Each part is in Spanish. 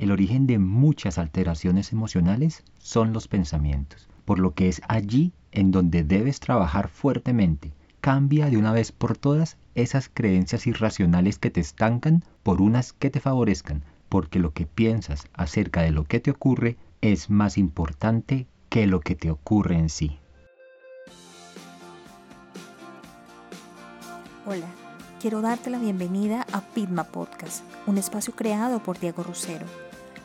el origen de muchas alteraciones emocionales son los pensamientos, por lo que es allí en donde debes trabajar fuertemente. Cambia de una vez por todas esas creencias irracionales que te estancan por unas que te favorezcan, porque lo que piensas acerca de lo que te ocurre es más importante que lo que te ocurre en sí. Hola, quiero darte la bienvenida a Pitma Podcast, un espacio creado por Diego Rusero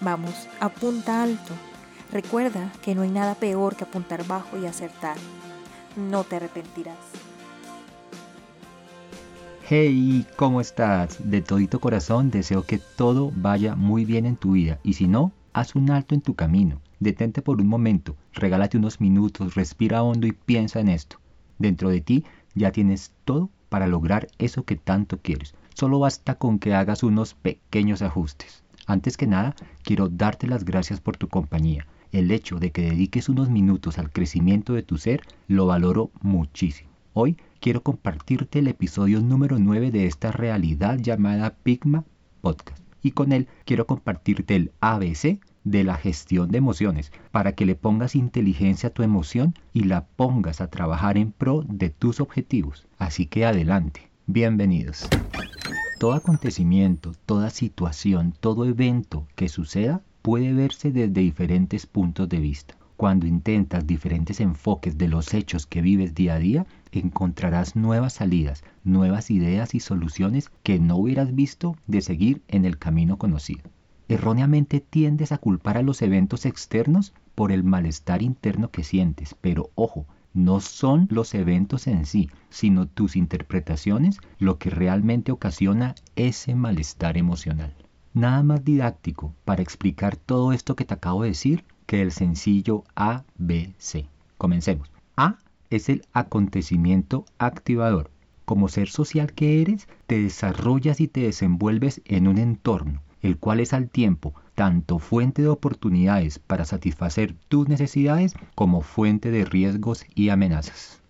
Vamos, apunta alto. Recuerda que no hay nada peor que apuntar bajo y acertar. No te arrepentirás. Hey, ¿cómo estás? De todito corazón deseo que todo vaya muy bien en tu vida y si no, haz un alto en tu camino. Detente por un momento, regálate unos minutos, respira hondo y piensa en esto. Dentro de ti ya tienes todo para lograr eso que tanto quieres. Solo basta con que hagas unos pequeños ajustes. Antes que nada, quiero darte las gracias por tu compañía. El hecho de que dediques unos minutos al crecimiento de tu ser lo valoro muchísimo. Hoy quiero compartirte el episodio número 9 de esta realidad llamada Pigma Podcast. Y con él quiero compartirte el ABC de la gestión de emociones, para que le pongas inteligencia a tu emoción y la pongas a trabajar en pro de tus objetivos. Así que adelante, bienvenidos todo acontecimiento, toda situación, todo evento que suceda puede verse desde diferentes puntos de vista. Cuando intentas diferentes enfoques de los hechos que vives día a día, encontrarás nuevas salidas, nuevas ideas y soluciones que no hubieras visto de seguir en el camino conocido. Erróneamente tiendes a culpar a los eventos externos por el malestar interno que sientes, pero ojo, no son los eventos en sí, sino tus interpretaciones lo que realmente ocasiona ese malestar emocional. Nada más didáctico para explicar todo esto que te acabo de decir que el sencillo ABC. Comencemos. A es el acontecimiento activador. Como ser social que eres, te desarrollas y te desenvuelves en un entorno, el cual es al tiempo tanto fuente de oportunidades para satisfacer tus necesidades como fuente de riesgos y amenazas.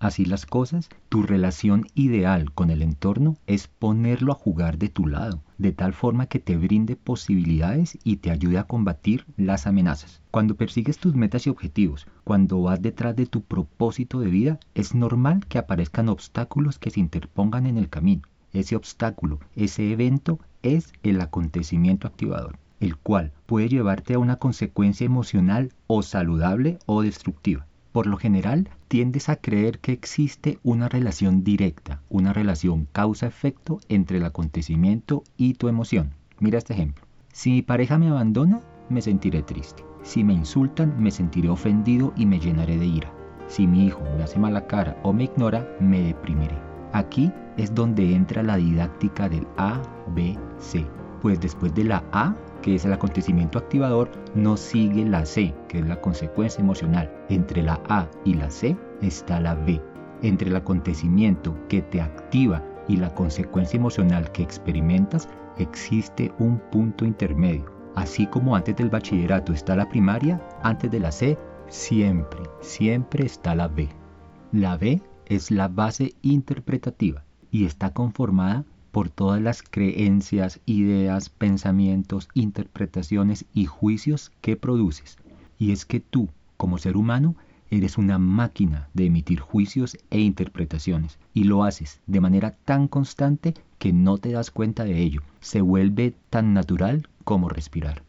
Así las cosas, tu relación ideal con el entorno es ponerlo a jugar de tu lado, de tal forma que te brinde posibilidades y te ayude a combatir las amenazas. Cuando persigues tus metas y objetivos, cuando vas detrás de tu propósito de vida, es normal que aparezcan obstáculos que se interpongan en el camino. Ese obstáculo, ese evento, es el acontecimiento activador el cual puede llevarte a una consecuencia emocional o saludable o destructiva. Por lo general, tiendes a creer que existe una relación directa, una relación causa-efecto entre el acontecimiento y tu emoción. Mira este ejemplo. Si mi pareja me abandona, me sentiré triste. Si me insultan, me sentiré ofendido y me llenaré de ira. Si mi hijo me hace mala cara o me ignora, me deprimiré. Aquí es donde entra la didáctica del A, B, C. Pues después de la A que es el acontecimiento activador, no sigue la C, que es la consecuencia emocional. Entre la A y la C está la B. Entre el acontecimiento que te activa y la consecuencia emocional que experimentas, existe un punto intermedio. Así como antes del bachillerato está la primaria, antes de la C, siempre, siempre está la B. La B es la base interpretativa y está conformada por todas las creencias, ideas, pensamientos, interpretaciones y juicios que produces. Y es que tú, como ser humano, eres una máquina de emitir juicios e interpretaciones y lo haces de manera tan constante que no te das cuenta de ello. Se vuelve tan natural como respirar.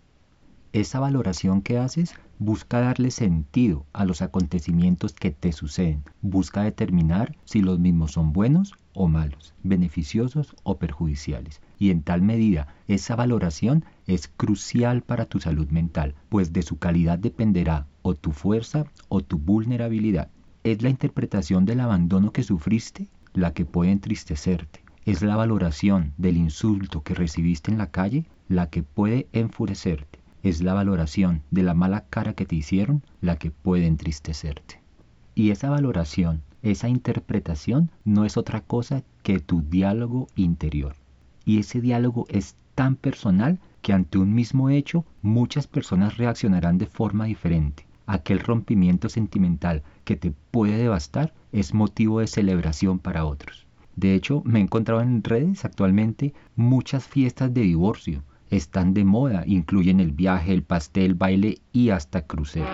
Esa valoración que haces busca darle sentido a los acontecimientos que te suceden. Busca determinar si los mismos son buenos o malos, beneficiosos o perjudiciales. Y en tal medida, esa valoración es crucial para tu salud mental, pues de su calidad dependerá o tu fuerza o tu vulnerabilidad. Es la interpretación del abandono que sufriste la que puede entristecerte. Es la valoración del insulto que recibiste en la calle la que puede enfurecerte es la valoración de la mala cara que te hicieron la que puede entristecerte. Y esa valoración, esa interpretación no es otra cosa que tu diálogo interior. Y ese diálogo es tan personal que ante un mismo hecho muchas personas reaccionarán de forma diferente. Aquel rompimiento sentimental que te puede devastar es motivo de celebración para otros. De hecho, me he encontrado en redes actualmente muchas fiestas de divorcio. Están de moda, incluyen el viaje, el pastel, baile y hasta crucero.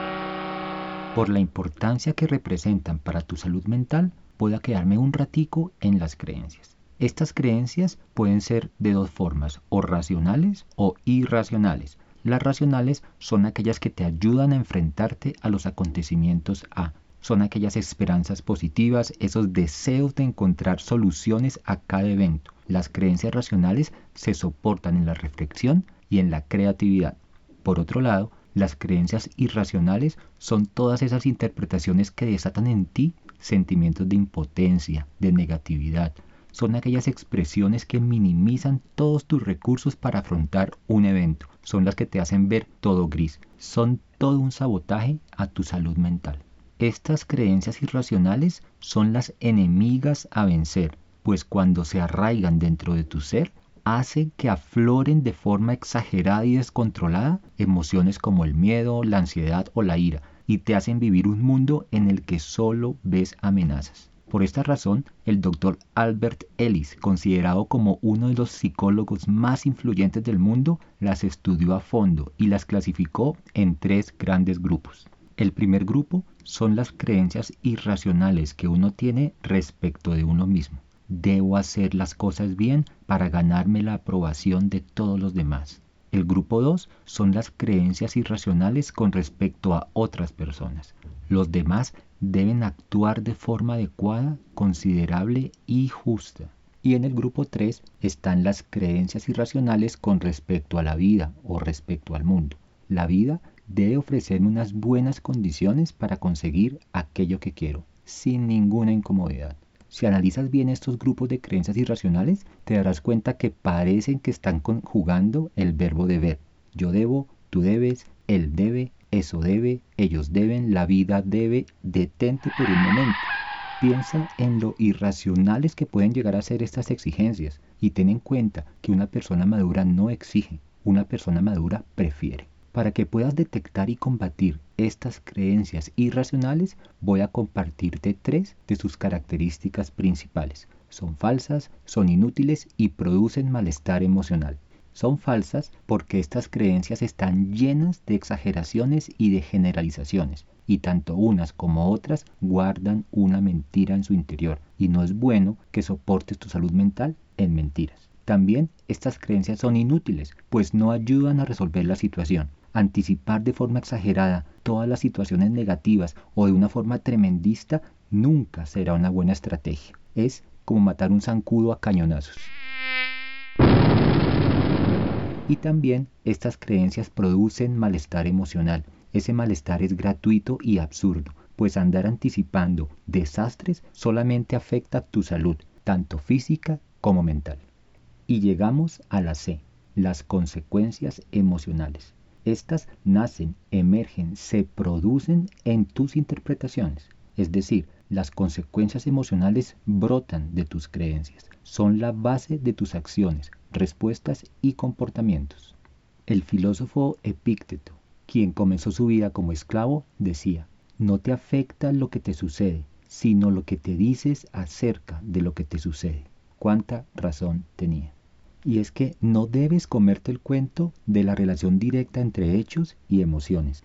Por la importancia que representan para tu salud mental, puedo quedarme un ratico en las creencias. Estas creencias pueden ser de dos formas, o racionales o irracionales. Las racionales son aquellas que te ayudan a enfrentarte a los acontecimientos A. Son aquellas esperanzas positivas, esos deseos de encontrar soluciones a cada evento. Las creencias racionales se soportan en la reflexión y en la creatividad. Por otro lado, las creencias irracionales son todas esas interpretaciones que desatan en ti sentimientos de impotencia, de negatividad. Son aquellas expresiones que minimizan todos tus recursos para afrontar un evento. Son las que te hacen ver todo gris. Son todo un sabotaje a tu salud mental. Estas creencias irracionales son las enemigas a vencer, pues cuando se arraigan dentro de tu ser, hace que afloren de forma exagerada y descontrolada emociones como el miedo, la ansiedad o la ira, y te hacen vivir un mundo en el que solo ves amenazas. Por esta razón, el doctor Albert Ellis, considerado como uno de los psicólogos más influyentes del mundo, las estudió a fondo y las clasificó en tres grandes grupos. El primer grupo son las creencias irracionales que uno tiene respecto de uno mismo. Debo hacer las cosas bien para ganarme la aprobación de todos los demás. El grupo 2 son las creencias irracionales con respecto a otras personas. Los demás deben actuar de forma adecuada, considerable y justa. Y en el grupo 3 están las creencias irracionales con respecto a la vida o respecto al mundo. La vida debe ofrecerme unas buenas condiciones para conseguir aquello que quiero, sin ninguna incomodidad. Si analizas bien estos grupos de creencias irracionales, te darás cuenta que parecen que están conjugando el verbo deber. Yo debo, tú debes, él debe, eso debe, ellos deben, la vida debe. Detente por un momento. Piensa en lo irracionales que pueden llegar a ser estas exigencias y ten en cuenta que una persona madura no exige, una persona madura prefiere. Para que puedas detectar y combatir estas creencias irracionales, voy a compartirte tres de sus características principales. Son falsas, son inútiles y producen malestar emocional. Son falsas porque estas creencias están llenas de exageraciones y de generalizaciones, y tanto unas como otras guardan una mentira en su interior, y no es bueno que soportes tu salud mental en mentiras. También estas creencias son inútiles, pues no ayudan a resolver la situación anticipar de forma exagerada todas las situaciones negativas o de una forma tremendista nunca será una buena estrategia. Es como matar un zancudo a cañonazos. Y también estas creencias producen malestar emocional. Ese malestar es gratuito y absurdo, pues andar anticipando desastres solamente afecta tu salud, tanto física como mental. Y llegamos a la C, las consecuencias emocionales. Estas nacen, emergen, se producen en tus interpretaciones. Es decir, las consecuencias emocionales brotan de tus creencias. Son la base de tus acciones, respuestas y comportamientos. El filósofo Epícteto, quien comenzó su vida como esclavo, decía, no te afecta lo que te sucede, sino lo que te dices acerca de lo que te sucede. ¿Cuánta razón tenía? Y es que no debes comerte el cuento de la relación directa entre hechos y emociones.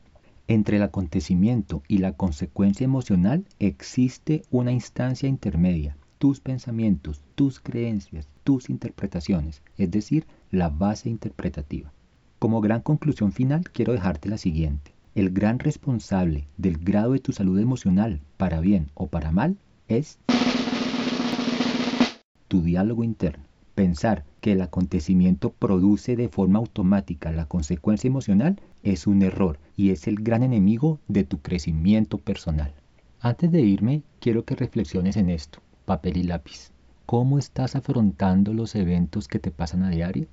Entre el acontecimiento y la consecuencia emocional existe una instancia intermedia, tus pensamientos, tus creencias, tus interpretaciones, es decir, la base interpretativa. Como gran conclusión final quiero dejarte la siguiente. El gran responsable del grado de tu salud emocional, para bien o para mal, es tu diálogo interno. Pensar que el acontecimiento produce de forma automática la consecuencia emocional es un error y es el gran enemigo de tu crecimiento personal. Antes de irme, quiero que reflexiones en esto, papel y lápiz. ¿Cómo estás afrontando los eventos que te pasan a diario?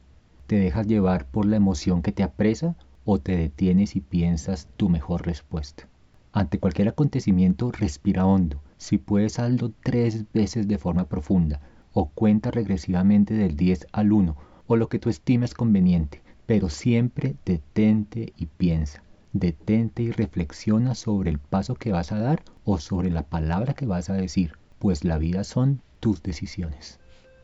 ¿Te dejas llevar por la emoción que te apresa o te detienes y piensas tu mejor respuesta. Ante cualquier acontecimiento, respira hondo. Si puedes, hazlo tres veces de forma profunda o cuenta regresivamente del 10 al 1 o lo que tú estimes conveniente, pero siempre detente y piensa. Detente y reflexiona sobre el paso que vas a dar o sobre la palabra que vas a decir, pues la vida son tus decisiones.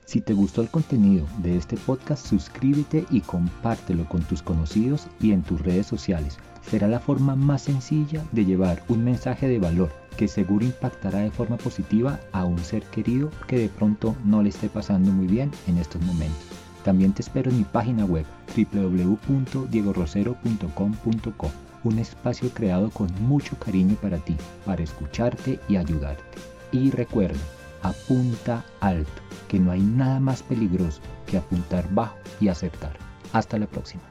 Si te gustó el contenido de este podcast, suscríbete y compártelo con tus conocidos y en tus redes sociales. Será la forma más sencilla de llevar un mensaje de valor que seguro impactará de forma positiva a un ser querido que de pronto no le esté pasando muy bien en estos momentos. También te espero en mi página web www.diegorosero.com.co, un espacio creado con mucho cariño para ti, para escucharte y ayudarte. Y recuerda, apunta alto, que no hay nada más peligroso que apuntar bajo y acertar. Hasta la próxima.